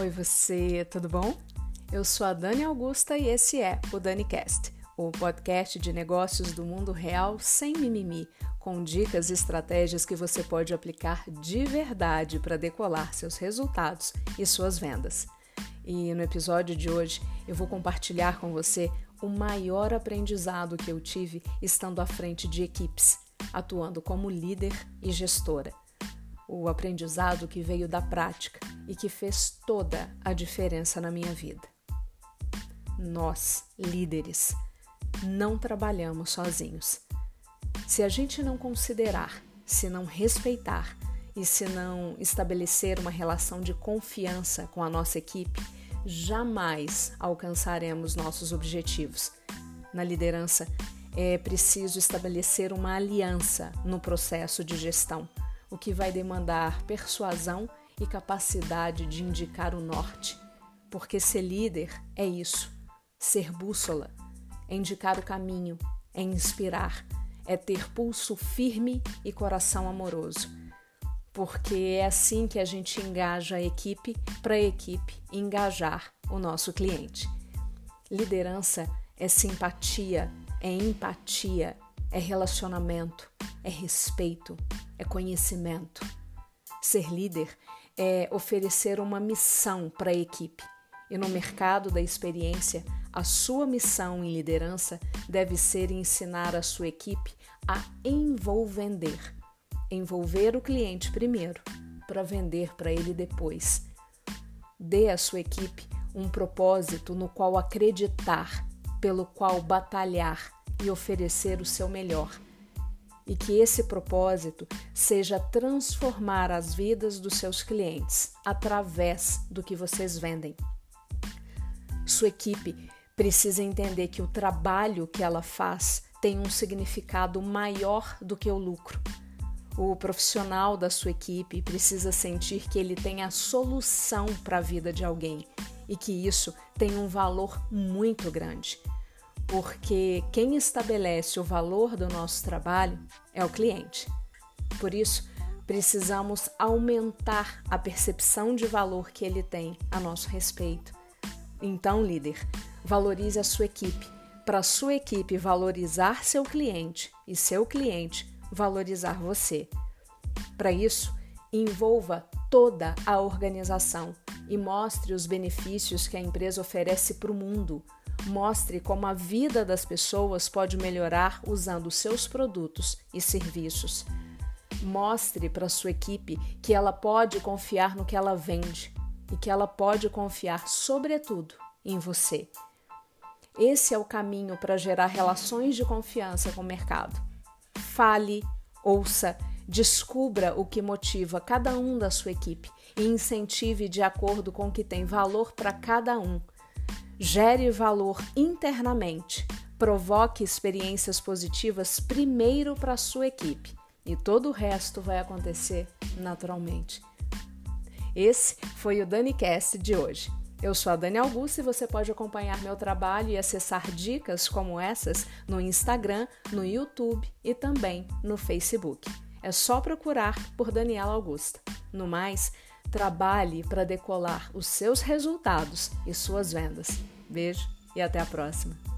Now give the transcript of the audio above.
Oi, você, tudo bom? Eu sou a Dani Augusta e esse é o DaniCast, o podcast de negócios do mundo real sem mimimi, com dicas e estratégias que você pode aplicar de verdade para decolar seus resultados e suas vendas. E no episódio de hoje eu vou compartilhar com você o maior aprendizado que eu tive estando à frente de equipes, atuando como líder e gestora o aprendizado que veio da prática e que fez toda a diferença na minha vida. Nós, líderes, não trabalhamos sozinhos. Se a gente não considerar, se não respeitar e se não estabelecer uma relação de confiança com a nossa equipe, jamais alcançaremos nossos objetivos. Na liderança, é preciso estabelecer uma aliança no processo de gestão o que vai demandar persuasão e capacidade de indicar o norte. Porque ser líder é isso: ser bússola, é indicar o caminho, é inspirar, é ter pulso firme e coração amoroso. Porque é assim que a gente engaja a equipe para a equipe engajar o nosso cliente. Liderança é simpatia, é empatia, é relacionamento, é respeito, é conhecimento. Ser líder é oferecer uma missão para a equipe. E no mercado da experiência, a sua missão em liderança deve ser ensinar a sua equipe a envolvender. Envolver o cliente primeiro, para vender para ele depois. Dê à sua equipe um propósito no qual acreditar, pelo qual batalhar e oferecer o seu melhor e que esse propósito seja transformar as vidas dos seus clientes através do que vocês vendem. Sua equipe precisa entender que o trabalho que ela faz tem um significado maior do que o lucro. O profissional da sua equipe precisa sentir que ele tem a solução para a vida de alguém e que isso tem um valor muito grande porque quem estabelece o valor do nosso trabalho é o cliente. Por isso, precisamos aumentar a percepção de valor que ele tem a nosso respeito. Então, líder, valorize a sua equipe, para a sua equipe valorizar seu cliente e seu cliente valorizar você. Para isso, envolva toda a organização e mostre os benefícios que a empresa oferece para o mundo Mostre como a vida das pessoas pode melhorar usando seus produtos e serviços. Mostre para sua equipe que ela pode confiar no que ela vende e que ela pode confiar, sobretudo, em você. Esse é o caminho para gerar relações de confiança com o mercado. Fale, ouça, descubra o que motiva cada um da sua equipe e incentive de acordo com o que tem valor para cada um Gere valor internamente. Provoque experiências positivas primeiro para a sua equipe e todo o resto vai acontecer naturalmente. Esse foi o DaniCast de hoje. Eu sou a Dani Augusta e você pode acompanhar meu trabalho e acessar dicas como essas no Instagram, no YouTube e também no Facebook. É só procurar por Daniela Augusta. No mais, Trabalhe para decolar os seus resultados e suas vendas. Beijo e até a próxima!